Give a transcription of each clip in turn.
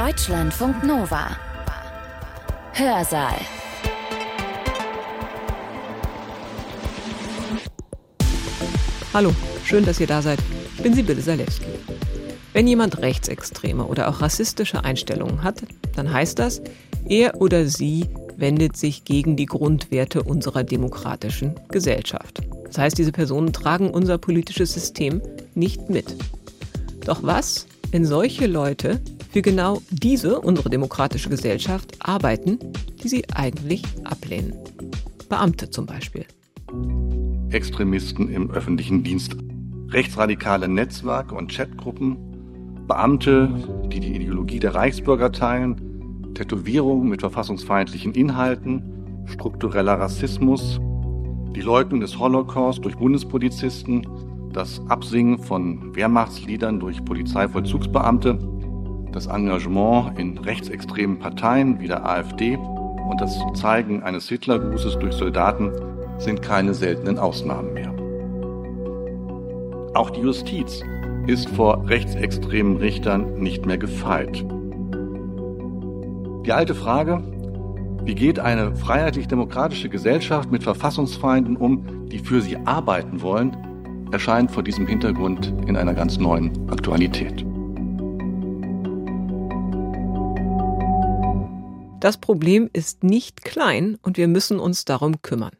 Deutschlandfunk Nova. Hörsaal. Hallo, schön, dass ihr da seid. Ich bin Sibylle Salewski. Wenn jemand rechtsextreme oder auch rassistische Einstellungen hat, dann heißt das, er oder sie wendet sich gegen die Grundwerte unserer demokratischen Gesellschaft. Das heißt, diese Personen tragen unser politisches System nicht mit. Doch was, wenn solche Leute für genau diese, unsere demokratische Gesellschaft, arbeiten, die sie eigentlich ablehnen? Beamte zum Beispiel. Extremisten im öffentlichen Dienst, rechtsradikale Netzwerke und Chatgruppen, Beamte, die die Ideologie der Reichsbürger teilen, Tätowierungen mit verfassungsfeindlichen Inhalten, struktureller Rassismus, die Leugnung des Holocaust durch Bundespolizisten, das Absingen von Wehrmachtsliedern durch Polizeivollzugsbeamte, das Engagement in rechtsextremen Parteien wie der AfD und das Zeigen eines Hitlergrußes durch Soldaten sind keine seltenen Ausnahmen mehr. Auch die Justiz ist vor rechtsextremen Richtern nicht mehr gefeit. Die alte Frage, wie geht eine freiheitlich-demokratische Gesellschaft mit Verfassungsfeinden um, die für sie arbeiten wollen, erscheint vor diesem Hintergrund in einer ganz neuen Aktualität. Das Problem ist nicht klein und wir müssen uns darum kümmern.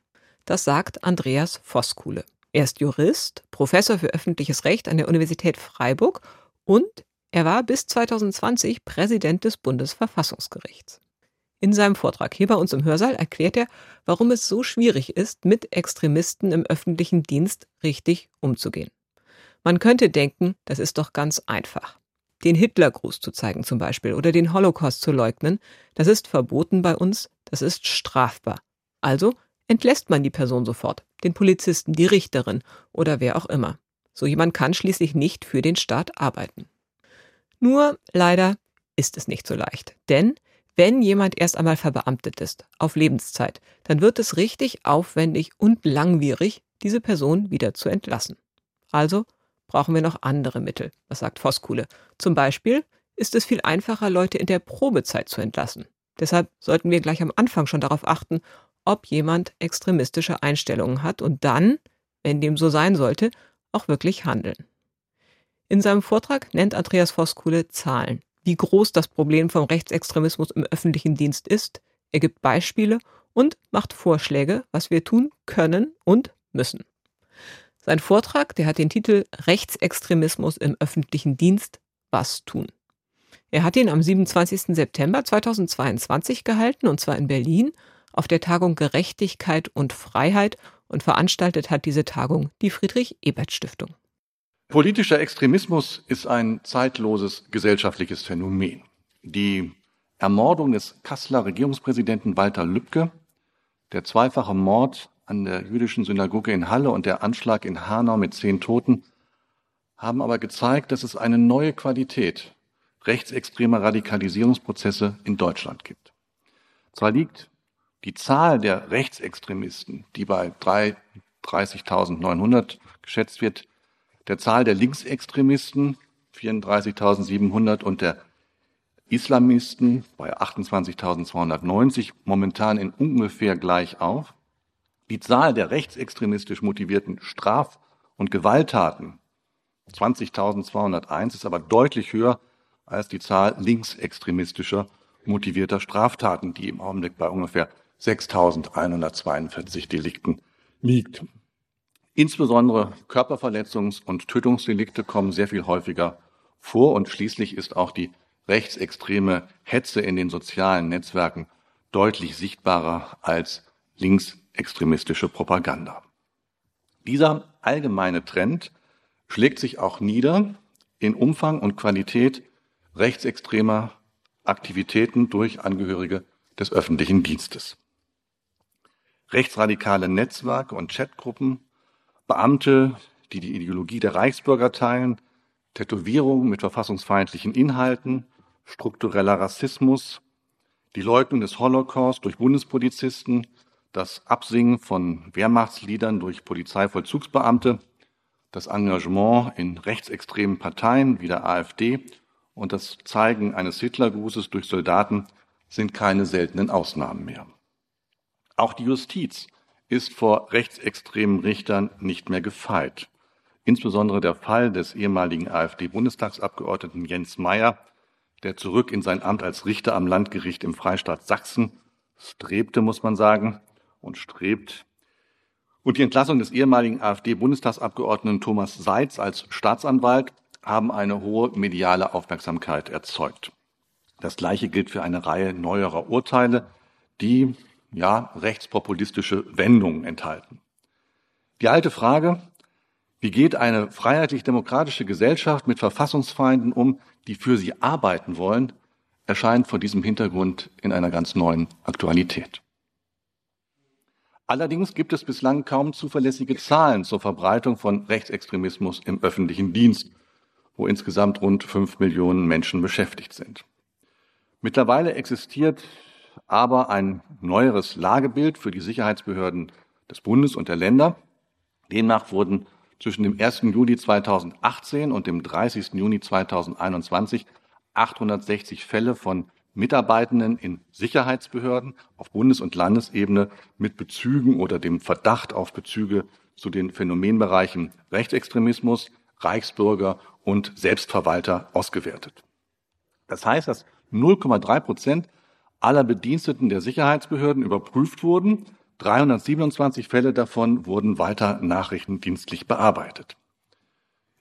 Das sagt Andreas Voskuhle. Er ist Jurist, Professor für öffentliches Recht an der Universität Freiburg und er war bis 2020 Präsident des Bundesverfassungsgerichts. In seinem Vortrag hier bei uns im Hörsaal erklärt er, warum es so schwierig ist, mit Extremisten im öffentlichen Dienst richtig umzugehen. Man könnte denken, das ist doch ganz einfach. Den Hitlergruß zu zeigen zum Beispiel oder den Holocaust zu leugnen, das ist verboten bei uns, das ist strafbar. Also entlässt man die Person sofort, den Polizisten, die Richterin oder wer auch immer. So jemand kann schließlich nicht für den Staat arbeiten. Nur leider ist es nicht so leicht, denn wenn jemand erst einmal verbeamtet ist, auf Lebenszeit, dann wird es richtig aufwendig und langwierig, diese Person wieder zu entlassen. Also brauchen wir noch andere Mittel, das sagt Voskuhle. Zum Beispiel ist es viel einfacher, Leute in der Probezeit zu entlassen. Deshalb sollten wir gleich am Anfang schon darauf achten, ob jemand extremistische Einstellungen hat und dann, wenn dem so sein sollte, auch wirklich handeln. In seinem Vortrag nennt Andreas Voskuhle Zahlen wie groß das Problem vom Rechtsextremismus im öffentlichen Dienst ist, er gibt Beispiele und macht Vorschläge, was wir tun können und müssen. Sein Vortrag, der hat den Titel Rechtsextremismus im öffentlichen Dienst, was tun. Er hat ihn am 27. September 2022 gehalten, und zwar in Berlin, auf der Tagung Gerechtigkeit und Freiheit, und veranstaltet hat diese Tagung die Friedrich Ebert Stiftung. Politischer Extremismus ist ein zeitloses gesellschaftliches Phänomen. Die Ermordung des Kasseler Regierungspräsidenten Walter Lübcke, der zweifache Mord an der jüdischen Synagoge in Halle und der Anschlag in Hanau mit zehn Toten haben aber gezeigt, dass es eine neue Qualität rechtsextremer Radikalisierungsprozesse in Deutschland gibt. Zwar liegt die Zahl der Rechtsextremisten, die bei 30.900 geschätzt wird, der Zahl der Linksextremisten 34.700 und der Islamisten bei 28.290 momentan in ungefähr gleich auf. Die Zahl der rechtsextremistisch motivierten Straf- und Gewalttaten 20.201 ist aber deutlich höher als die Zahl linksextremistischer motivierter Straftaten, die im Augenblick bei ungefähr 6.142 Delikten liegt. Insbesondere Körperverletzungs- und Tötungsdelikte kommen sehr viel häufiger vor und schließlich ist auch die rechtsextreme Hetze in den sozialen Netzwerken deutlich sichtbarer als linksextremistische Propaganda. Dieser allgemeine Trend schlägt sich auch nieder in Umfang und Qualität rechtsextremer Aktivitäten durch Angehörige des öffentlichen Dienstes. Rechtsradikale Netzwerke und Chatgruppen Beamte, die die Ideologie der Reichsbürger teilen, Tätowierungen mit verfassungsfeindlichen Inhalten, struktureller Rassismus, die Leugnung des Holocaust durch Bundespolizisten, das Absingen von Wehrmachtsliedern durch Polizeivollzugsbeamte, das Engagement in rechtsextremen Parteien wie der AfD und das Zeigen eines Hitlergrußes durch Soldaten sind keine seltenen Ausnahmen mehr. Auch die Justiz ist vor rechtsextremen Richtern nicht mehr gefeit. Insbesondere der Fall des ehemaligen AfD-Bundestagsabgeordneten Jens Meyer, der zurück in sein Amt als Richter am Landgericht im Freistaat Sachsen strebte, muss man sagen, und strebt. Und die Entlassung des ehemaligen AfD-Bundestagsabgeordneten Thomas Seitz als Staatsanwalt haben eine hohe mediale Aufmerksamkeit erzeugt. Das Gleiche gilt für eine Reihe neuerer Urteile, die ja rechtspopulistische Wendungen enthalten. Die alte Frage, wie geht eine freiheitlich-demokratische Gesellschaft mit Verfassungsfeinden um, die für sie arbeiten wollen, erscheint vor diesem Hintergrund in einer ganz neuen Aktualität. Allerdings gibt es bislang kaum zuverlässige Zahlen zur Verbreitung von Rechtsextremismus im öffentlichen Dienst, wo insgesamt rund fünf Millionen Menschen beschäftigt sind. Mittlerweile existiert aber ein neueres Lagebild für die Sicherheitsbehörden des Bundes und der Länder. Demnach wurden zwischen dem 1. Juli 2018 und dem 30. Juni 2021 860 Fälle von Mitarbeitenden in Sicherheitsbehörden auf Bundes- und Landesebene mit Bezügen oder dem Verdacht auf Bezüge zu den Phänomenbereichen Rechtsextremismus, Reichsbürger und Selbstverwalter ausgewertet. Das heißt, dass 0,3 Prozent aller Bediensteten der Sicherheitsbehörden überprüft wurden 327 Fälle davon wurden weiter nachrichtendienstlich bearbeitet.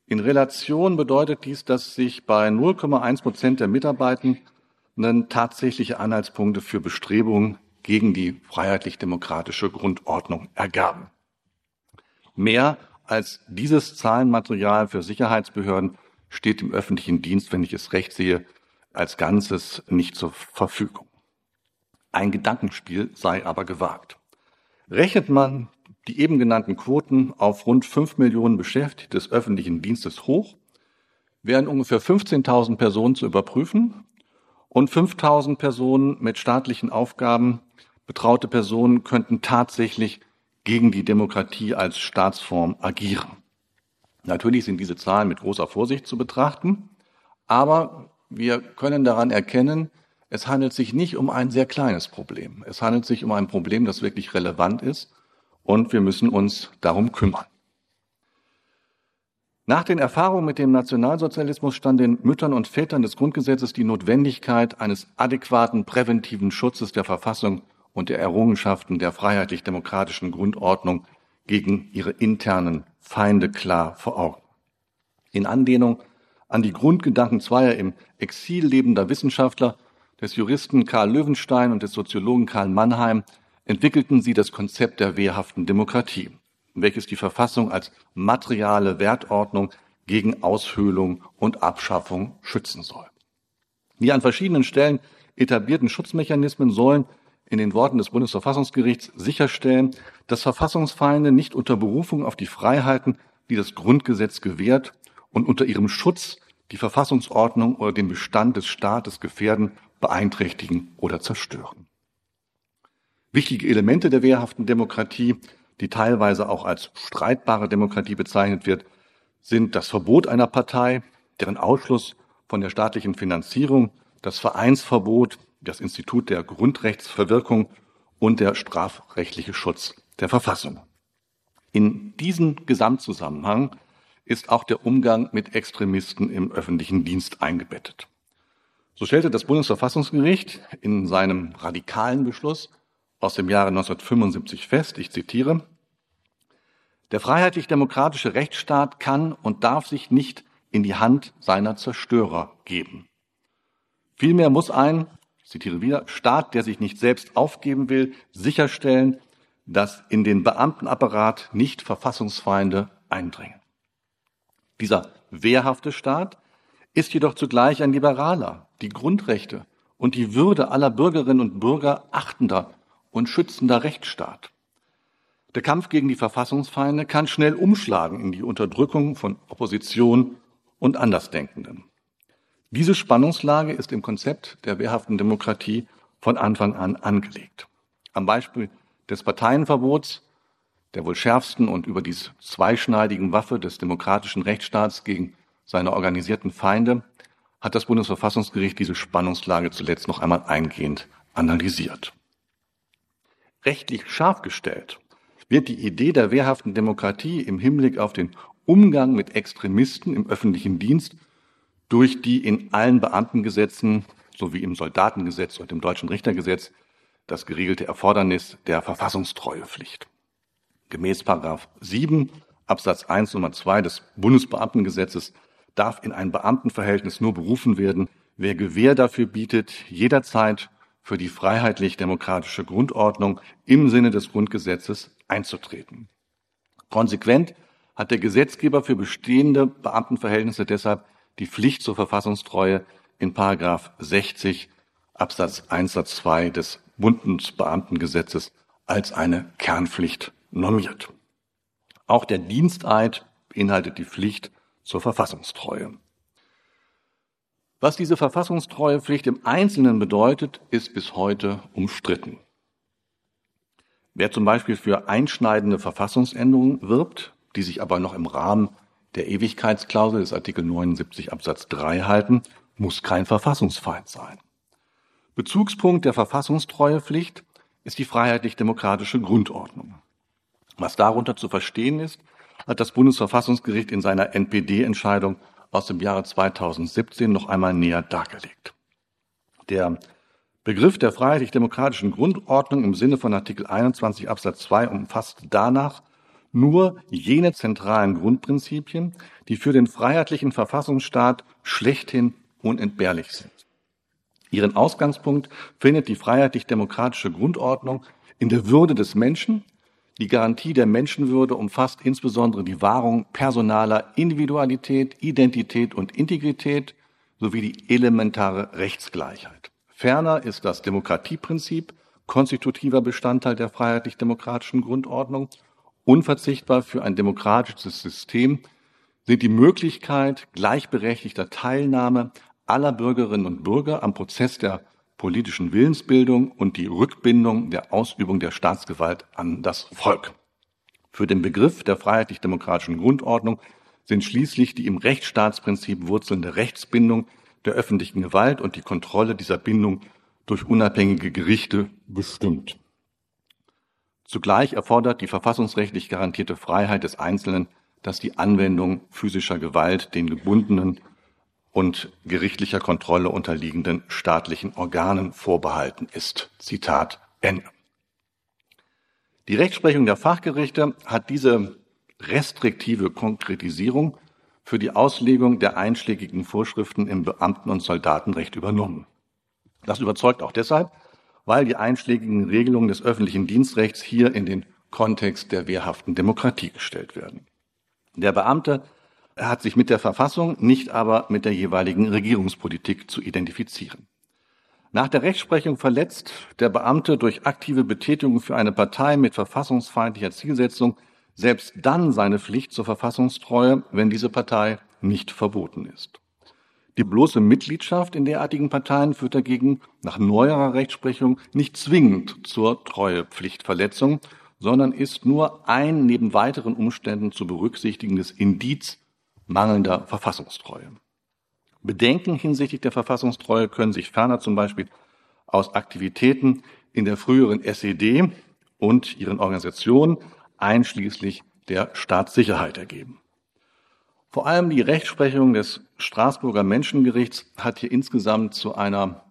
In Relation bedeutet dies, dass sich bei 0,1 Prozent der Mitarbeitenden tatsächliche Anhaltspunkte für Bestrebungen gegen die freiheitlich-demokratische Grundordnung ergaben. Mehr als dieses Zahlenmaterial für Sicherheitsbehörden steht im öffentlichen Dienst, wenn ich es recht sehe, als Ganzes nicht zur Verfügung. Ein Gedankenspiel sei aber gewagt. Rechnet man die eben genannten Quoten auf rund fünf Millionen Beschäftigte des öffentlichen Dienstes hoch, wären ungefähr 15.000 Personen zu überprüfen und 5.000 Personen mit staatlichen Aufgaben, betraute Personen könnten tatsächlich gegen die Demokratie als Staatsform agieren. Natürlich sind diese Zahlen mit großer Vorsicht zu betrachten, aber wir können daran erkennen, es handelt sich nicht um ein sehr kleines Problem. Es handelt sich um ein Problem, das wirklich relevant ist und wir müssen uns darum kümmern. Nach den Erfahrungen mit dem Nationalsozialismus stand den Müttern und Vätern des Grundgesetzes die Notwendigkeit eines adäquaten präventiven Schutzes der Verfassung und der Errungenschaften der freiheitlich-demokratischen Grundordnung gegen ihre internen Feinde klar vor Augen. In Anlehnung an die Grundgedanken zweier im Exil lebender Wissenschaftler des Juristen Karl Löwenstein und des Soziologen Karl Mannheim entwickelten sie das Konzept der wehrhaften Demokratie, welches die Verfassung als materiale Wertordnung gegen Aushöhlung und Abschaffung schützen soll. Die an verschiedenen Stellen etablierten Schutzmechanismen sollen in den Worten des Bundesverfassungsgerichts sicherstellen, dass Verfassungsfeinde nicht unter Berufung auf die Freiheiten, die das Grundgesetz gewährt und unter ihrem Schutz die Verfassungsordnung oder den Bestand des Staates gefährden beeinträchtigen oder zerstören. Wichtige Elemente der wehrhaften Demokratie, die teilweise auch als streitbare Demokratie bezeichnet wird, sind das Verbot einer Partei, deren Ausschluss von der staatlichen Finanzierung, das Vereinsverbot, das Institut der Grundrechtsverwirkung und der strafrechtliche Schutz der Verfassung. In diesen Gesamtzusammenhang ist auch der Umgang mit Extremisten im öffentlichen Dienst eingebettet. So stellte das Bundesverfassungsgericht in seinem radikalen Beschluss aus dem Jahre 1975 fest, ich zitiere, der freiheitlich-demokratische Rechtsstaat kann und darf sich nicht in die Hand seiner Zerstörer geben. Vielmehr muss ein, ich zitiere wieder, Staat, der sich nicht selbst aufgeben will, sicherstellen, dass in den Beamtenapparat nicht Verfassungsfeinde eindringen. Dieser wehrhafte Staat ist jedoch zugleich ein liberaler, die Grundrechte und die Würde aller Bürgerinnen und Bürger achtender und schützender Rechtsstaat. Der Kampf gegen die Verfassungsfeinde kann schnell umschlagen in die Unterdrückung von Opposition und Andersdenkenden. Diese Spannungslage ist im Konzept der wehrhaften Demokratie von Anfang an angelegt. Am Beispiel des Parteienverbots, der wohl schärfsten und überdies zweischneidigen Waffe des demokratischen Rechtsstaats gegen seine organisierten Feinde, hat das Bundesverfassungsgericht diese Spannungslage zuletzt noch einmal eingehend analysiert. Rechtlich scharf gestellt wird die Idee der wehrhaften Demokratie im Hinblick auf den Umgang mit Extremisten im öffentlichen Dienst durch die in allen Beamtengesetzen sowie im Soldatengesetz und im deutschen Richtergesetz das geregelte Erfordernis der Verfassungstreuepflicht. Gemäß Paragraph 7 Absatz 1 Nummer 2 des Bundesbeamtengesetzes darf in ein Beamtenverhältnis nur berufen werden, wer Gewähr dafür bietet, jederzeit für die freiheitlich-demokratische Grundordnung im Sinne des Grundgesetzes einzutreten. Konsequent hat der Gesetzgeber für bestehende Beamtenverhältnisse deshalb die Pflicht zur Verfassungstreue in Paragraph 60 Absatz 1 Satz 2 des Bundesbeamtengesetzes als eine Kernpflicht normiert. Auch der Diensteid beinhaltet die Pflicht zur Verfassungstreue. Was diese Verfassungstreuepflicht im Einzelnen bedeutet, ist bis heute umstritten. Wer zum Beispiel für einschneidende Verfassungsänderungen wirbt, die sich aber noch im Rahmen der Ewigkeitsklausel des Artikel 79 Absatz 3 halten, muss kein Verfassungsfeind sein. Bezugspunkt der Verfassungstreuepflicht ist die freiheitlich-demokratische Grundordnung. Was darunter zu verstehen ist, hat das Bundesverfassungsgericht in seiner NPD-Entscheidung aus dem Jahre 2017 noch einmal näher dargelegt. Der Begriff der freiheitlich-demokratischen Grundordnung im Sinne von Artikel 21 Absatz 2 umfasst danach nur jene zentralen Grundprinzipien, die für den freiheitlichen Verfassungsstaat schlechthin unentbehrlich sind. Ihren Ausgangspunkt findet die freiheitlich-demokratische Grundordnung in der Würde des Menschen. Die Garantie der Menschenwürde umfasst insbesondere die Wahrung personaler Individualität, Identität und Integrität sowie die elementare Rechtsgleichheit. Ferner ist das Demokratieprinzip konstitutiver Bestandteil der freiheitlich-demokratischen Grundordnung Unverzichtbar für ein demokratisches System sind die Möglichkeit gleichberechtigter Teilnahme aller Bürgerinnen und Bürger am Prozess der politischen Willensbildung und die Rückbindung der Ausübung der Staatsgewalt an das Volk. Für den Begriff der freiheitlich-demokratischen Grundordnung sind schließlich die im Rechtsstaatsprinzip wurzelnde Rechtsbindung der öffentlichen Gewalt und die Kontrolle dieser Bindung durch unabhängige Gerichte bestimmt. Zugleich erfordert die verfassungsrechtlich garantierte Freiheit des Einzelnen, dass die Anwendung physischer Gewalt den gebundenen und gerichtlicher Kontrolle unterliegenden staatlichen Organen vorbehalten ist. Zitat Ende. Die Rechtsprechung der Fachgerichte hat diese restriktive Konkretisierung für die Auslegung der einschlägigen Vorschriften im Beamten- und Soldatenrecht übernommen. Das überzeugt auch deshalb, weil die einschlägigen Regelungen des öffentlichen Dienstrechts hier in den Kontext der wehrhaften Demokratie gestellt werden. Der Beamte hat sich mit der Verfassung, nicht aber mit der jeweiligen Regierungspolitik zu identifizieren. Nach der Rechtsprechung verletzt der Beamte durch aktive Betätigung für eine Partei mit verfassungsfeindlicher Zielsetzung selbst dann seine Pflicht zur Verfassungstreue, wenn diese Partei nicht verboten ist. Die bloße Mitgliedschaft in derartigen Parteien führt dagegen nach neuerer Rechtsprechung nicht zwingend zur Treuepflichtverletzung, sondern ist nur ein neben weiteren Umständen zu berücksichtigendes Indiz mangelnder Verfassungstreue. Bedenken hinsichtlich der Verfassungstreue können sich ferner zum Beispiel aus Aktivitäten in der früheren SED und ihren Organisationen einschließlich der Staatssicherheit ergeben. Vor allem die Rechtsprechung des Straßburger Menschengerichts hat hier insgesamt zu einer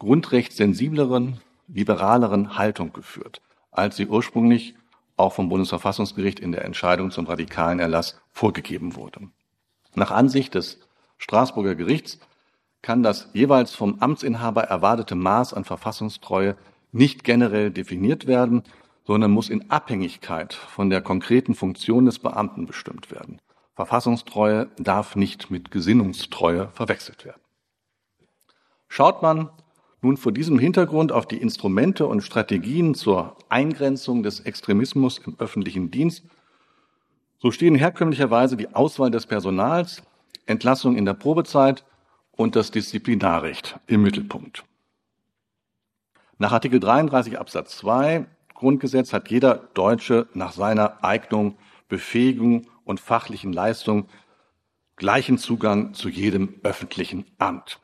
grundrechtssensibleren, liberaleren Haltung geführt, als sie ursprünglich auch vom Bundesverfassungsgericht in der Entscheidung zum radikalen Erlass vorgegeben wurde. Nach Ansicht des Straßburger Gerichts kann das jeweils vom Amtsinhaber erwartete Maß an Verfassungstreue nicht generell definiert werden, sondern muss in Abhängigkeit von der konkreten Funktion des Beamten bestimmt werden. Verfassungstreue darf nicht mit Gesinnungstreue verwechselt werden. Schaut man nun vor diesem Hintergrund auf die Instrumente und Strategien zur Eingrenzung des Extremismus im öffentlichen Dienst, so stehen herkömmlicherweise die Auswahl des Personals, Entlassung in der Probezeit und das Disziplinarrecht im Mittelpunkt. Nach Artikel 33 Absatz 2 Grundgesetz hat jeder Deutsche nach seiner Eignung, Befähigung und fachlichen Leistung gleichen Zugang zu jedem öffentlichen Amt.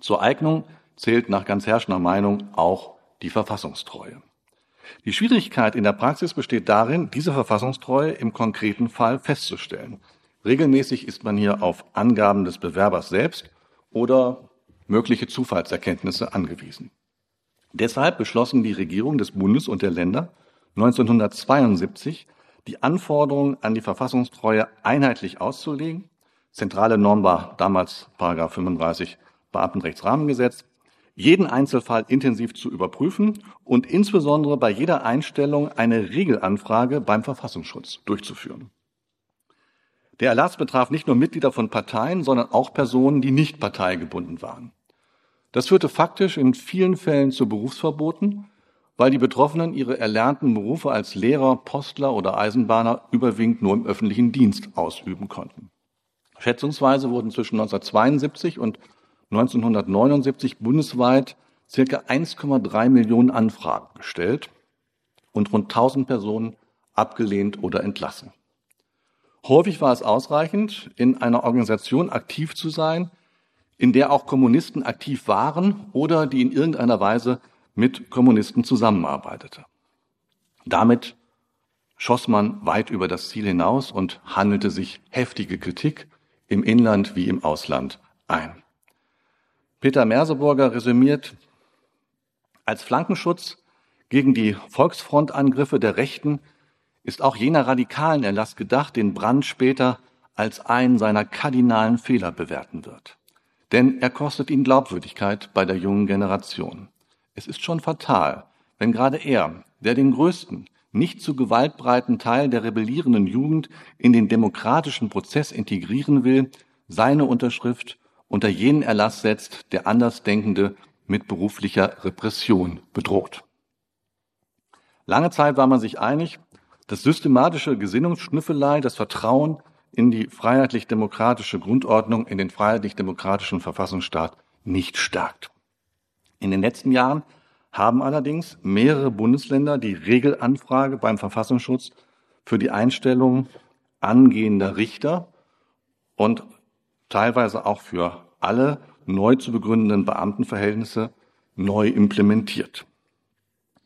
Zur Eignung zählt nach ganz herrschender Meinung auch die Verfassungstreue. Die Schwierigkeit in der Praxis besteht darin, diese Verfassungstreue im konkreten Fall festzustellen. Regelmäßig ist man hier auf Angaben des Bewerbers selbst oder mögliche Zufallserkenntnisse angewiesen. Deshalb beschlossen die Regierung des Bundes und der Länder 1972, die Anforderungen an die Verfassungstreue einheitlich auszulegen. Zentrale Norm war damals Paragraph 35 Beamtenrechtsrahmengesetz, jeden Einzelfall intensiv zu überprüfen und insbesondere bei jeder Einstellung eine Regelanfrage beim Verfassungsschutz durchzuführen. Der Erlass betraf nicht nur Mitglieder von Parteien, sondern auch Personen, die nicht parteigebunden waren. Das führte faktisch in vielen Fällen zu Berufsverboten, weil die Betroffenen ihre erlernten Berufe als Lehrer, Postler oder Eisenbahner überwiegend nur im öffentlichen Dienst ausüben konnten. Schätzungsweise wurden zwischen 1972 und 1979 bundesweit circa 1,3 Millionen Anfragen gestellt und rund 1000 Personen abgelehnt oder entlassen. Häufig war es ausreichend, in einer Organisation aktiv zu sein, in der auch Kommunisten aktiv waren oder die in irgendeiner Weise mit Kommunisten zusammenarbeitete. Damit schoss man weit über das Ziel hinaus und handelte sich heftige Kritik im Inland wie im Ausland ein. Peter Merseburger resümiert, als Flankenschutz gegen die Volksfrontangriffe der Rechten ist auch jener radikalen Erlass gedacht, den Brand später als einen seiner kardinalen Fehler bewerten wird. Denn er kostet ihn Glaubwürdigkeit bei der jungen Generation. Es ist schon fatal, wenn gerade er, der den größten, nicht zu gewaltbreiten Teil der rebellierenden Jugend in den demokratischen Prozess integrieren will, seine Unterschrift unter jenen Erlass setzt, der Andersdenkende mit beruflicher Repression bedroht. Lange Zeit war man sich einig, dass systematische Gesinnungsschnüffelei das Vertrauen in die freiheitlich-demokratische Grundordnung, in den freiheitlich-demokratischen Verfassungsstaat nicht stärkt. In den letzten Jahren haben allerdings mehrere Bundesländer die Regelanfrage beim Verfassungsschutz für die Einstellung angehender Richter und teilweise auch für alle neu zu begründenden Beamtenverhältnisse neu implementiert.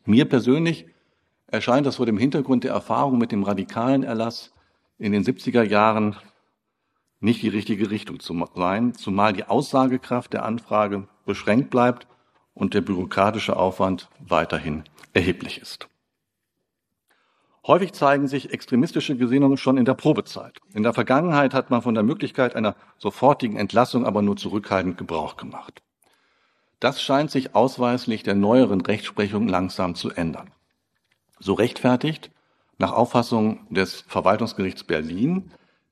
Mir persönlich erscheint das vor dem Hintergrund der Erfahrung mit dem radikalen Erlass in den 70er Jahren nicht die richtige Richtung zu sein, zumal die Aussagekraft der Anfrage beschränkt bleibt und der bürokratische Aufwand weiterhin erheblich ist. Häufig zeigen sich extremistische Gesinnungen schon in der Probezeit. In der Vergangenheit hat man von der Möglichkeit einer sofortigen Entlassung aber nur zurückhaltend Gebrauch gemacht. Das scheint sich ausweislich der neueren Rechtsprechung langsam zu ändern. So rechtfertigt nach Auffassung des Verwaltungsgerichts Berlin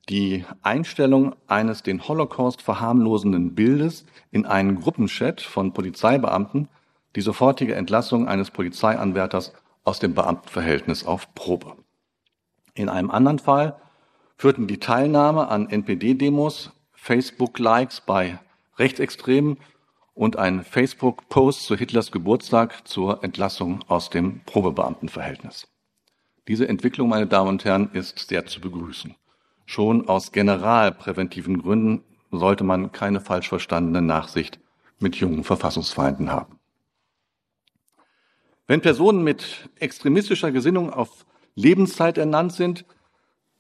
die Einstellung eines den Holocaust verharmlosenden Bildes in einen Gruppenchat von Polizeibeamten die sofortige Entlassung eines Polizeianwärters aus dem Beamtenverhältnis auf Probe. In einem anderen Fall führten die Teilnahme an NPD-Demos, Facebook-Likes bei Rechtsextremen und ein Facebook-Post zu Hitlers Geburtstag zur Entlassung aus dem Probebeamtenverhältnis. Diese Entwicklung, meine Damen und Herren, ist sehr zu begrüßen. Schon aus generalpräventiven Gründen sollte man keine falsch verstandene Nachsicht mit jungen Verfassungsfeinden haben. Wenn Personen mit extremistischer Gesinnung auf Lebenszeit ernannt sind,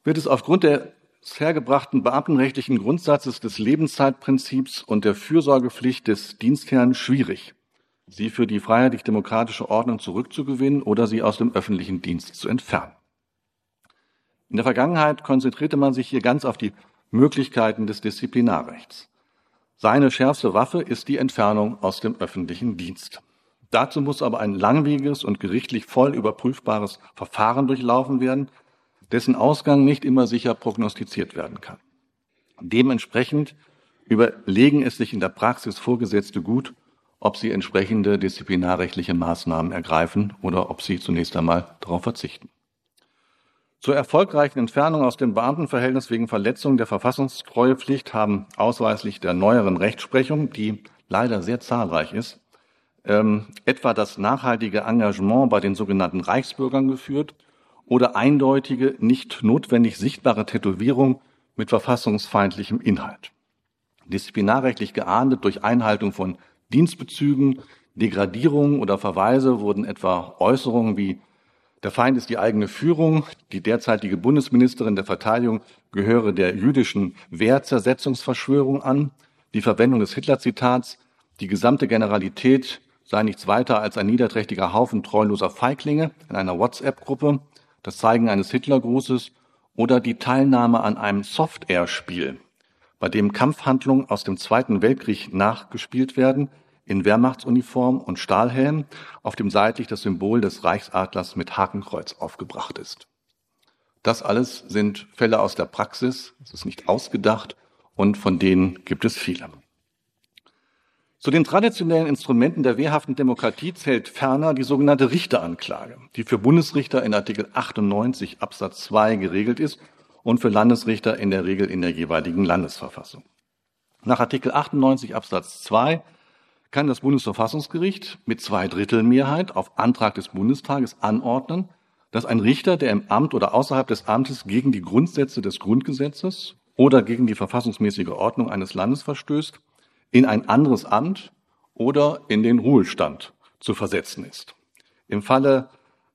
wird es aufgrund des hergebrachten beamtenrechtlichen Grundsatzes des Lebenszeitprinzips und der Fürsorgepflicht des Dienstherrn schwierig, sie für die freiheitlich-demokratische Ordnung zurückzugewinnen oder sie aus dem öffentlichen Dienst zu entfernen. In der Vergangenheit konzentrierte man sich hier ganz auf die Möglichkeiten des Disziplinarrechts. Seine schärfste Waffe ist die Entfernung aus dem öffentlichen Dienst. Dazu muss aber ein langwieriges und gerichtlich voll überprüfbares Verfahren durchlaufen werden, dessen Ausgang nicht immer sicher prognostiziert werden kann. Dementsprechend überlegen es sich in der Praxis Vorgesetzte gut, ob sie entsprechende disziplinarrechtliche Maßnahmen ergreifen oder ob sie zunächst einmal darauf verzichten. Zur erfolgreichen Entfernung aus dem Beamtenverhältnis wegen Verletzung der Verfassungstreuepflicht haben ausweislich der neueren Rechtsprechung, die leider sehr zahlreich ist, ähm, etwa das nachhaltige Engagement bei den sogenannten Reichsbürgern geführt oder eindeutige, nicht notwendig sichtbare Tätowierung mit verfassungsfeindlichem Inhalt. Disziplinarrechtlich geahndet durch Einhaltung von Dienstbezügen, Degradierungen oder Verweise wurden etwa Äußerungen wie der Feind ist die eigene Führung, die derzeitige Bundesministerin der Verteidigung gehöre der jüdischen Wehrzersetzungsverschwörung an, die Verwendung des Hitler-Zitats, die gesamte Generalität sei nichts weiter als ein niederträchtiger Haufen treuloser Feiglinge in einer WhatsApp-Gruppe, das Zeigen eines Hitlergrußes oder die Teilnahme an einem Soft-Air-Spiel, bei dem Kampfhandlungen aus dem Zweiten Weltkrieg nachgespielt werden, in Wehrmachtsuniform und Stahlhelm, auf dem seitlich das Symbol des Reichsadlers mit Hakenkreuz aufgebracht ist. Das alles sind Fälle aus der Praxis, es ist nicht ausgedacht und von denen gibt es viele. Zu den traditionellen Instrumenten der wehrhaften Demokratie zählt ferner die sogenannte Richteranklage, die für Bundesrichter in Artikel 98 Absatz 2 geregelt ist und für Landesrichter in der Regel in der jeweiligen Landesverfassung. Nach Artikel 98 Absatz 2 kann das Bundesverfassungsgericht mit Zweidrittelmehrheit auf Antrag des Bundestages anordnen, dass ein Richter, der im Amt oder außerhalb des Amtes gegen die Grundsätze des Grundgesetzes oder gegen die verfassungsmäßige Ordnung eines Landes verstößt, in ein anderes Amt oder in den Ruhestand zu versetzen ist. Im Falle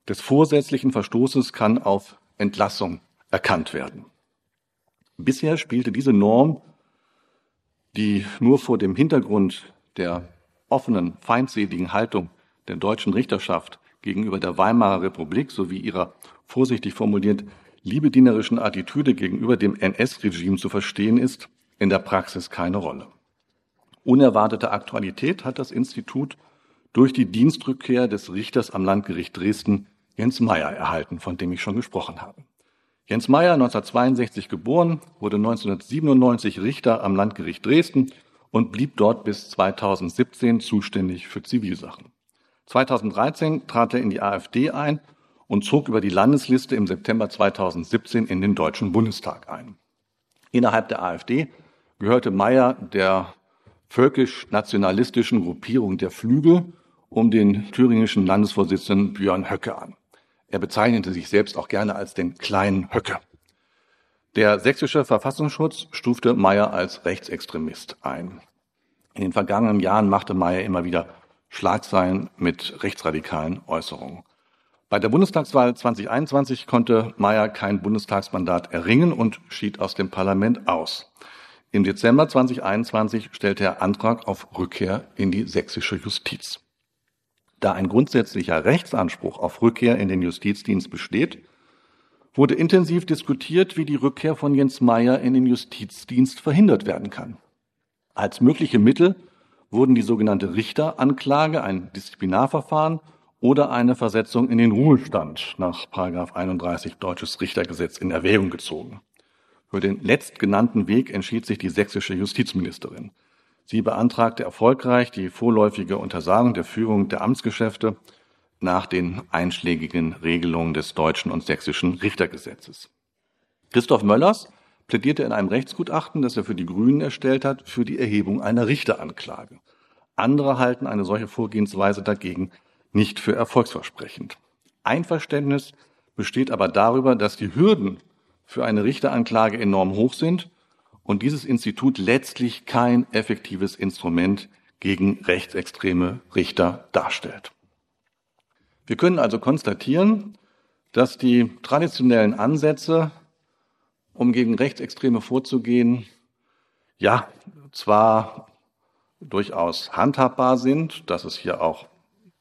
des vorsätzlichen Verstoßes kann auf Entlassung erkannt werden. Bisher spielte diese Norm, die nur vor dem Hintergrund der offenen, feindseligen Haltung der deutschen Richterschaft gegenüber der Weimarer Republik sowie ihrer vorsichtig formuliert liebedienerischen Attitüde gegenüber dem NS-Regime zu verstehen ist, in der Praxis keine Rolle. Unerwartete Aktualität hat das Institut durch die Dienstrückkehr des Richters am Landgericht Dresden, Jens Meyer, erhalten, von dem ich schon gesprochen habe. Jens Meyer, 1962 geboren, wurde 1997 Richter am Landgericht Dresden und blieb dort bis 2017 zuständig für Zivilsachen. 2013 trat er in die AfD ein und zog über die Landesliste im September 2017 in den Deutschen Bundestag ein. Innerhalb der AfD gehörte Meyer der völkisch-nationalistischen Gruppierung der Flügel um den thüringischen Landesvorsitzenden Björn Höcke an. Er bezeichnete sich selbst auch gerne als den kleinen Höcke. Der sächsische Verfassungsschutz stufte Meyer als Rechtsextremist ein. In den vergangenen Jahren machte Meyer immer wieder Schlagzeilen mit rechtsradikalen Äußerungen. Bei der Bundestagswahl 2021 konnte Meyer kein Bundestagsmandat erringen und schied aus dem Parlament aus. Im Dezember 2021 stellte er Antrag auf Rückkehr in die sächsische Justiz. Da ein grundsätzlicher Rechtsanspruch auf Rückkehr in den Justizdienst besteht, wurde intensiv diskutiert, wie die Rückkehr von Jens Meyer in den Justizdienst verhindert werden kann. Als mögliche Mittel wurden die sogenannte Richteranklage, ein Disziplinarverfahren oder eine Versetzung in den Ruhestand nach 31 Deutsches Richtergesetz in Erwägung gezogen. Für den letztgenannten Weg entschied sich die sächsische Justizministerin. Sie beantragte erfolgreich die vorläufige Untersagung der Führung der Amtsgeschäfte nach den einschlägigen Regelungen des deutschen und sächsischen Richtergesetzes. Christoph Möllers plädierte in einem Rechtsgutachten, das er für die Grünen erstellt hat, für die Erhebung einer Richteranklage. Andere halten eine solche Vorgehensweise dagegen nicht für erfolgsversprechend. Einverständnis besteht aber darüber, dass die Hürden für eine Richteranklage enorm hoch sind und dieses Institut letztlich kein effektives Instrument gegen rechtsextreme Richter darstellt. Wir können also konstatieren, dass die traditionellen Ansätze, um gegen Rechtsextreme vorzugehen, ja, zwar durchaus handhabbar sind, dass es hier auch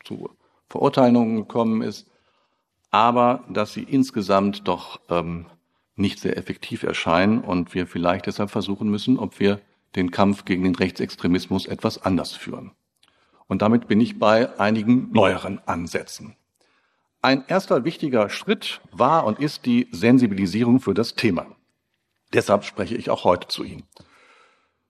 zu Verurteilungen gekommen ist, aber dass sie insgesamt doch ähm, nicht sehr effektiv erscheinen und wir vielleicht deshalb versuchen müssen, ob wir den Kampf gegen den Rechtsextremismus etwas anders führen. Und damit bin ich bei einigen neueren Ansätzen. Ein erster wichtiger Schritt war und ist die Sensibilisierung für das Thema. Deshalb spreche ich auch heute zu Ihnen.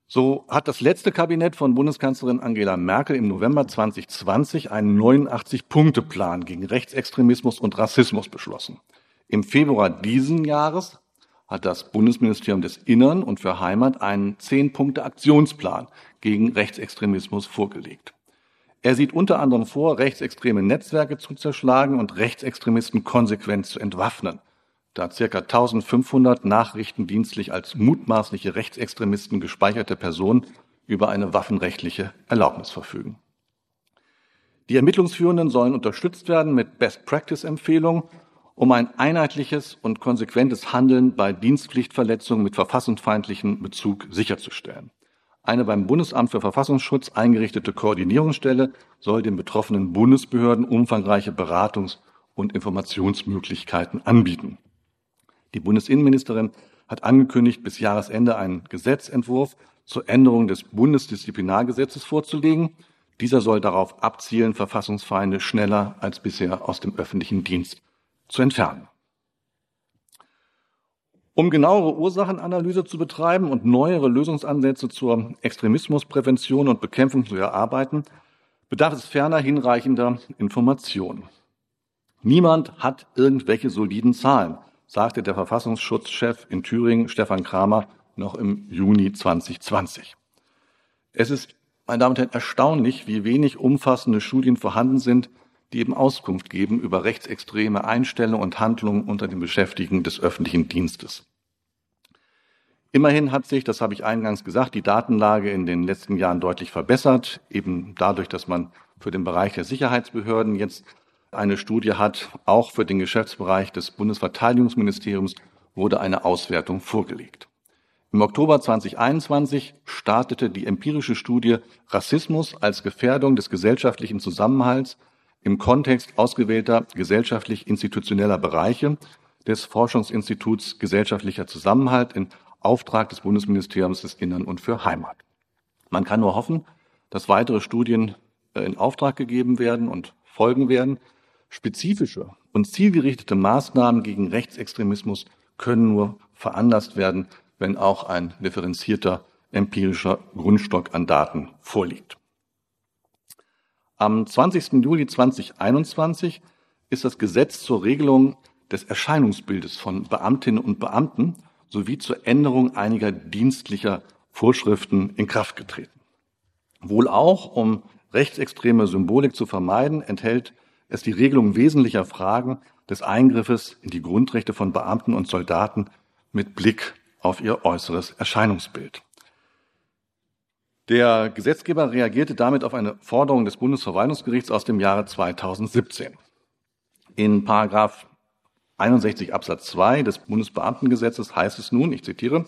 So hat das letzte Kabinett von Bundeskanzlerin Angela Merkel im November 2020 einen 89-Punkte-Plan gegen Rechtsextremismus und Rassismus beschlossen. Im Februar diesen Jahres hat das Bundesministerium des Innern und für Heimat einen Zehn-Punkte-Aktionsplan gegen Rechtsextremismus vorgelegt. Er sieht unter anderem vor, rechtsextreme Netzwerke zu zerschlagen und Rechtsextremisten konsequent zu entwaffnen. da ca. 1500 nachrichtendienstlich als mutmaßliche Rechtsextremisten gespeicherte Personen über eine waffenrechtliche Erlaubnis verfügen. Die Ermittlungsführenden sollen unterstützt werden mit Best-Practice-Empfehlungen, um ein einheitliches und konsequentes Handeln bei Dienstpflichtverletzungen mit verfassungsfeindlichem Bezug sicherzustellen. Eine beim Bundesamt für Verfassungsschutz eingerichtete Koordinierungsstelle soll den betroffenen Bundesbehörden umfangreiche Beratungs- und Informationsmöglichkeiten anbieten. Die Bundesinnenministerin hat angekündigt, bis Jahresende einen Gesetzentwurf zur Änderung des Bundesdisziplinargesetzes vorzulegen. Dieser soll darauf abzielen, Verfassungsfeinde schneller als bisher aus dem öffentlichen Dienst zu entfernen. Um genauere Ursachenanalyse zu betreiben und neuere Lösungsansätze zur Extremismusprävention und Bekämpfung zu erarbeiten, bedarf es ferner hinreichender Informationen. Niemand hat irgendwelche soliden Zahlen, sagte der Verfassungsschutzchef in Thüringen, Stefan Kramer, noch im Juni 2020. Es ist, meine Damen und Herren, erstaunlich, wie wenig umfassende Studien vorhanden sind, die eben Auskunft geben über rechtsextreme Einstellungen und Handlungen unter den Beschäftigten des öffentlichen Dienstes. Immerhin hat sich, das habe ich eingangs gesagt, die Datenlage in den letzten Jahren deutlich verbessert, eben dadurch, dass man für den Bereich der Sicherheitsbehörden jetzt eine Studie hat. Auch für den Geschäftsbereich des Bundesverteidigungsministeriums wurde eine Auswertung vorgelegt. Im Oktober 2021 startete die empirische Studie Rassismus als Gefährdung des gesellschaftlichen Zusammenhalts im Kontext ausgewählter gesellschaftlich-institutioneller Bereiche des Forschungsinstituts Gesellschaftlicher Zusammenhalt in Auftrag des Bundesministeriums des Innern und für Heimat. Man kann nur hoffen, dass weitere Studien äh, in Auftrag gegeben werden und folgen werden. Spezifische und zielgerichtete Maßnahmen gegen Rechtsextremismus können nur veranlasst werden, wenn auch ein differenzierter empirischer Grundstock an Daten vorliegt. Am 20. Juli 2021 ist das Gesetz zur Regelung des Erscheinungsbildes von Beamtinnen und Beamten sowie zur Änderung einiger dienstlicher Vorschriften in Kraft getreten. Wohl auch, um rechtsextreme Symbolik zu vermeiden, enthält es die Regelung wesentlicher Fragen des Eingriffes in die Grundrechte von Beamten und Soldaten mit Blick auf ihr äußeres Erscheinungsbild. Der Gesetzgeber reagierte damit auf eine Forderung des Bundesverwaltungsgerichts aus dem Jahre 2017. In Paragraph 61 Absatz 2 des Bundesbeamtengesetzes heißt es nun, ich zitiere,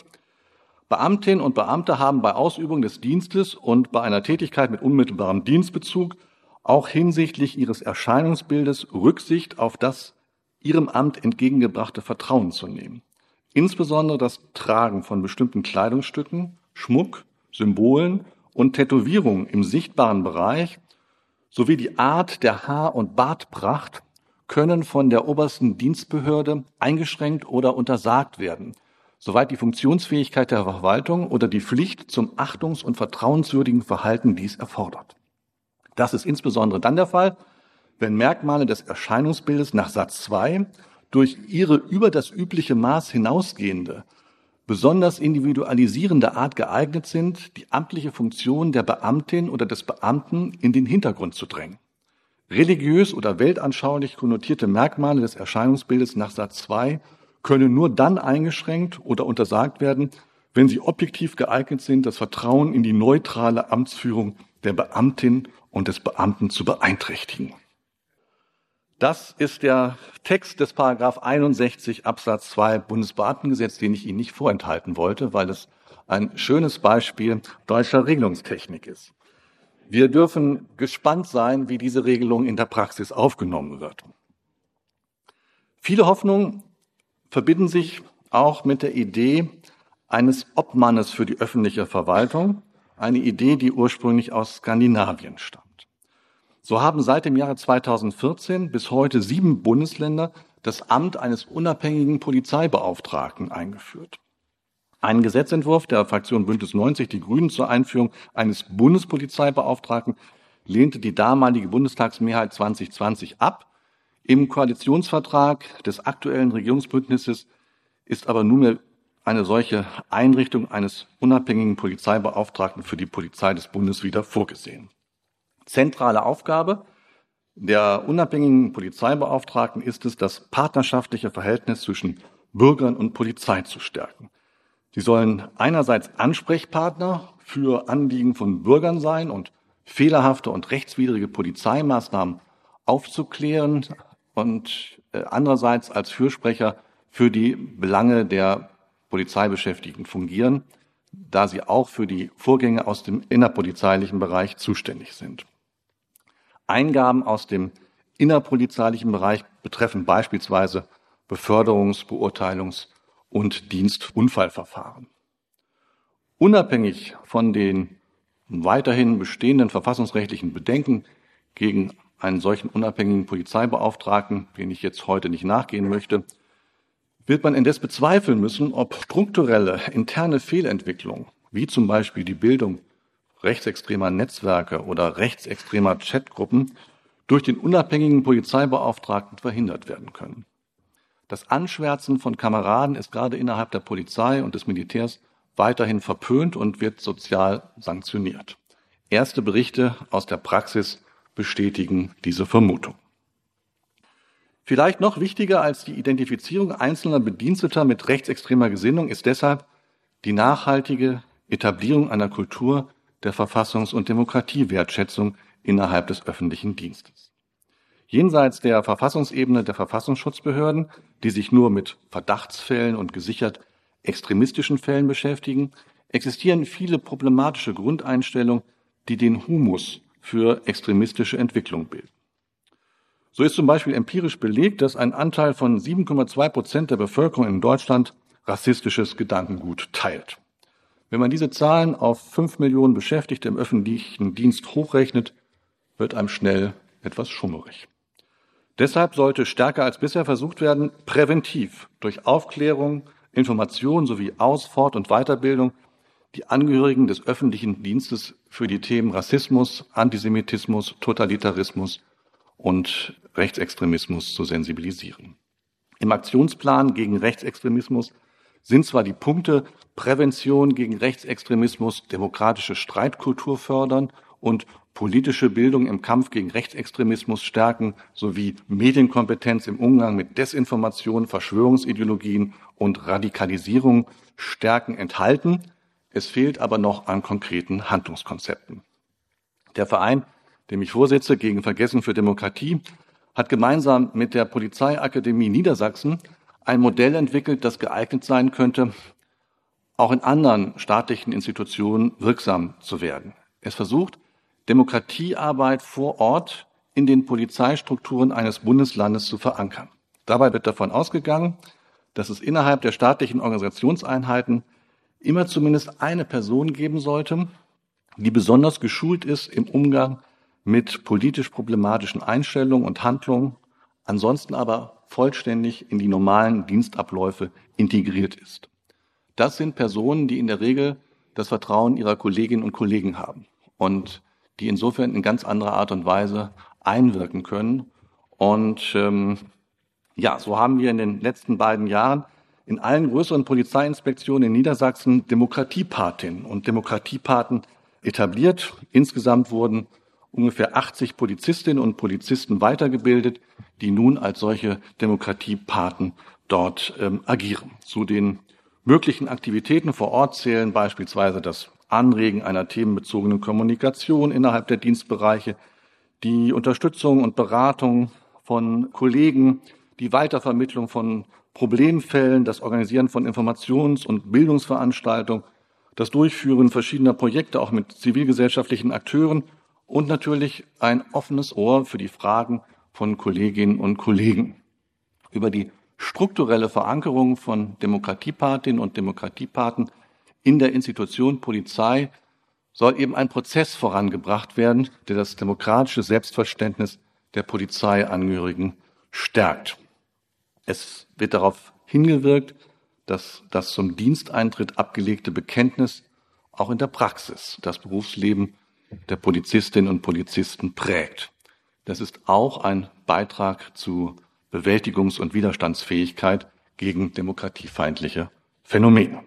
Beamtinnen und Beamte haben bei Ausübung des Dienstes und bei einer Tätigkeit mit unmittelbarem Dienstbezug auch hinsichtlich ihres Erscheinungsbildes Rücksicht auf das ihrem Amt entgegengebrachte Vertrauen zu nehmen. Insbesondere das Tragen von bestimmten Kleidungsstücken, Schmuck, Symbolen und Tätowierungen im sichtbaren Bereich sowie die Art der Haar- und Bartpracht können von der obersten Dienstbehörde eingeschränkt oder untersagt werden, soweit die Funktionsfähigkeit der Verwaltung oder die Pflicht zum achtungs- und vertrauenswürdigen Verhalten dies erfordert. Das ist insbesondere dann der Fall, wenn Merkmale des Erscheinungsbildes nach Satz 2 durch ihre über das übliche Maß hinausgehende besonders individualisierende Art geeignet sind, die amtliche Funktion der Beamtin oder des Beamten in den Hintergrund zu drängen. Religiös oder weltanschaulich konnotierte Merkmale des Erscheinungsbildes nach Satz 2 können nur dann eingeschränkt oder untersagt werden, wenn sie objektiv geeignet sind, das Vertrauen in die neutrale Amtsführung der Beamtin und des Beamten zu beeinträchtigen. Das ist der Text des Paragraph 61 Absatz 2 Bundesbeamtengesetz, den ich Ihnen nicht vorenthalten wollte, weil es ein schönes Beispiel deutscher Regelungstechnik ist. Wir dürfen gespannt sein, wie diese Regelung in der Praxis aufgenommen wird. Viele Hoffnungen verbinden sich auch mit der Idee eines Obmannes für die öffentliche Verwaltung, eine Idee, die ursprünglich aus Skandinavien stammt. So haben seit dem Jahre 2014 bis heute sieben Bundesländer das Amt eines unabhängigen Polizeibeauftragten eingeführt. Einen Gesetzentwurf der Fraktion Bündnis 90 Die Grünen zur Einführung eines Bundespolizeibeauftragten lehnte die damalige Bundestagsmehrheit 2020 ab. Im Koalitionsvertrag des aktuellen Regierungsbündnisses ist aber nunmehr eine solche Einrichtung eines unabhängigen Polizeibeauftragten für die Polizei des Bundes wieder vorgesehen. Zentrale Aufgabe der unabhängigen Polizeibeauftragten ist es, das partnerschaftliche Verhältnis zwischen Bürgern und Polizei zu stärken. Sie sollen einerseits Ansprechpartner für Anliegen von Bürgern sein und fehlerhafte und rechtswidrige Polizeimaßnahmen aufzuklären und äh, andererseits als Fürsprecher für die Belange der Polizeibeschäftigten fungieren, da sie auch für die Vorgänge aus dem innerpolizeilichen Bereich zuständig sind. Eingaben aus dem innerpolizeilichen Bereich betreffen beispielsweise Beförderungs-, Beurteilungs- und Dienstunfallverfahren. Unabhängig von den weiterhin bestehenden verfassungsrechtlichen Bedenken gegen einen solchen unabhängigen Polizeibeauftragten, den ich jetzt heute nicht nachgehen möchte, wird man indes bezweifeln müssen, ob strukturelle interne Fehlentwicklungen, wie zum Beispiel die Bildung rechtsextremer Netzwerke oder rechtsextremer Chatgruppen, durch den unabhängigen Polizeibeauftragten verhindert werden können. Das Anschwärzen von Kameraden ist gerade innerhalb der Polizei und des Militärs weiterhin verpönt und wird sozial sanktioniert. Erste Berichte aus der Praxis bestätigen diese Vermutung. Vielleicht noch wichtiger als die Identifizierung einzelner Bediensteter mit rechtsextremer Gesinnung ist deshalb die nachhaltige Etablierung einer Kultur der Verfassungs- und Demokratiewertschätzung innerhalb des öffentlichen Dienstes. Jenseits der Verfassungsebene der Verfassungsschutzbehörden, die sich nur mit Verdachtsfällen und gesichert extremistischen Fällen beschäftigen, existieren viele problematische Grundeinstellungen, die den Humus für extremistische Entwicklung bilden. So ist zum Beispiel empirisch belegt, dass ein Anteil von 7,2 Prozent der Bevölkerung in Deutschland rassistisches Gedankengut teilt. Wenn man diese Zahlen auf fünf Millionen Beschäftigte im öffentlichen Dienst hochrechnet, wird einem schnell etwas schummerig. Deshalb sollte stärker als bisher versucht werden, präventiv durch Aufklärung, Information sowie Aus-, Fort- und Weiterbildung die Angehörigen des öffentlichen Dienstes für die Themen Rassismus, Antisemitismus, Totalitarismus und Rechtsextremismus zu sensibilisieren. Im Aktionsplan gegen Rechtsextremismus sind zwar die Punkte Prävention gegen Rechtsextremismus, demokratische Streitkultur fördern und politische Bildung im Kampf gegen Rechtsextremismus stärken sowie Medienkompetenz im Umgang mit Desinformation, Verschwörungsideologien und Radikalisierung stärken enthalten. Es fehlt aber noch an konkreten Handlungskonzepten. Der Verein, dem ich vorsitze, gegen Vergessen für Demokratie, hat gemeinsam mit der Polizeiakademie Niedersachsen ein Modell entwickelt, das geeignet sein könnte, auch in anderen staatlichen Institutionen wirksam zu werden. Es versucht, Demokratiearbeit vor Ort in den Polizeistrukturen eines Bundeslandes zu verankern. Dabei wird davon ausgegangen, dass es innerhalb der staatlichen Organisationseinheiten immer zumindest eine Person geben sollte, die besonders geschult ist im Umgang mit politisch problematischen Einstellungen und Handlungen, ansonsten aber vollständig in die normalen Dienstabläufe integriert ist. Das sind Personen, die in der Regel das Vertrauen ihrer Kolleginnen und Kollegen haben und die insofern in ganz anderer Art und Weise einwirken können. Und ähm, ja, so haben wir in den letzten beiden Jahren in allen größeren Polizeiinspektionen in Niedersachsen Demokratiepatinnen und Demokratiepaten etabliert. Insgesamt wurden ungefähr 80 Polizistinnen und Polizisten weitergebildet, die nun als solche Demokratiepaten dort ähm, agieren. Zu den möglichen Aktivitäten vor Ort zählen beispielsweise das Anregen einer themenbezogenen Kommunikation innerhalb der Dienstbereiche, die Unterstützung und Beratung von Kollegen, die Weitervermittlung von Problemfällen, das Organisieren von Informations- und Bildungsveranstaltungen, das Durchführen verschiedener Projekte auch mit zivilgesellschaftlichen Akteuren und natürlich ein offenes Ohr für die Fragen von Kolleginnen und Kollegen. Über die strukturelle Verankerung von Demokratiepatinnen und Demokratiepaten in der Institution Polizei soll eben ein Prozess vorangebracht werden, der das demokratische Selbstverständnis der Polizeiangehörigen stärkt. Es wird darauf hingewirkt, dass das zum Diensteintritt abgelegte Bekenntnis auch in der Praxis das Berufsleben der Polizistinnen und Polizisten prägt. Das ist auch ein Beitrag zu Bewältigungs- und Widerstandsfähigkeit gegen demokratiefeindliche Phänomene.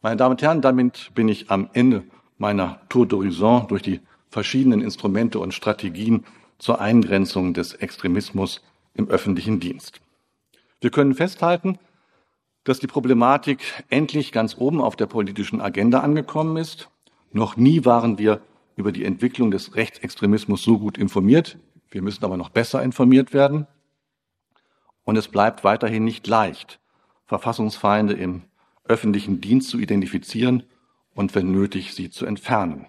Meine Damen und Herren, damit bin ich am Ende meiner Tour d'Horizon durch die verschiedenen Instrumente und Strategien zur Eingrenzung des Extremismus im öffentlichen Dienst. Wir können festhalten, dass die Problematik endlich ganz oben auf der politischen Agenda angekommen ist. Noch nie waren wir über die Entwicklung des Rechtsextremismus so gut informiert. Wir müssen aber noch besser informiert werden. Und es bleibt weiterhin nicht leicht, Verfassungsfeinde im öffentlichen Dienst zu identifizieren und wenn nötig sie zu entfernen.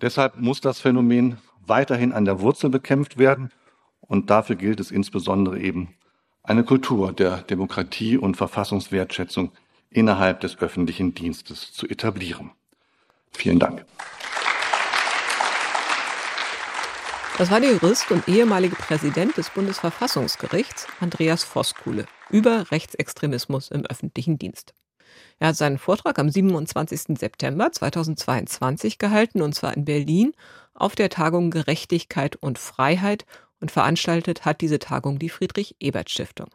Deshalb muss das Phänomen weiterhin an der Wurzel bekämpft werden und dafür gilt es insbesondere eben, eine Kultur der Demokratie und Verfassungswertschätzung innerhalb des öffentlichen Dienstes zu etablieren. Vielen Dank. Das war der Jurist und ehemalige Präsident des Bundesverfassungsgerichts, Andreas Voskuhle, über Rechtsextremismus im öffentlichen Dienst. Er hat seinen Vortrag am 27. September 2022 gehalten, und zwar in Berlin auf der Tagung Gerechtigkeit und Freiheit und veranstaltet hat diese Tagung die Friedrich-Ebert-Stiftung.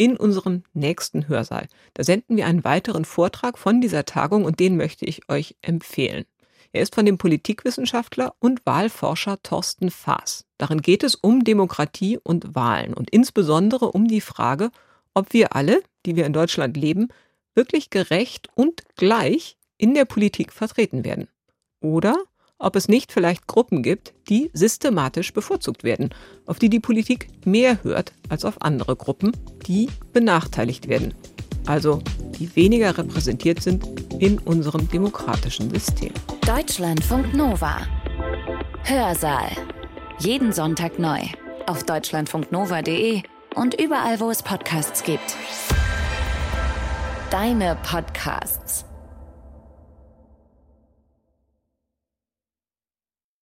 In unserem nächsten Hörsaal, da senden wir einen weiteren Vortrag von dieser Tagung und den möchte ich euch empfehlen. Er ist von dem Politikwissenschaftler und Wahlforscher Thorsten Faas. Darin geht es um Demokratie und Wahlen und insbesondere um die Frage, ob wir alle, die wir in Deutschland leben, wirklich gerecht und gleich in der Politik vertreten werden. Oder ob es nicht vielleicht Gruppen gibt, die systematisch bevorzugt werden, auf die die Politik mehr hört als auf andere Gruppen, die benachteiligt werden, also die weniger repräsentiert sind in unserem demokratischen System. Deutschlandfunk Nova. Hörsaal. Jeden Sonntag neu auf deutschlandfunknova.de und überall, wo es Podcasts gibt. Deine Podcasts.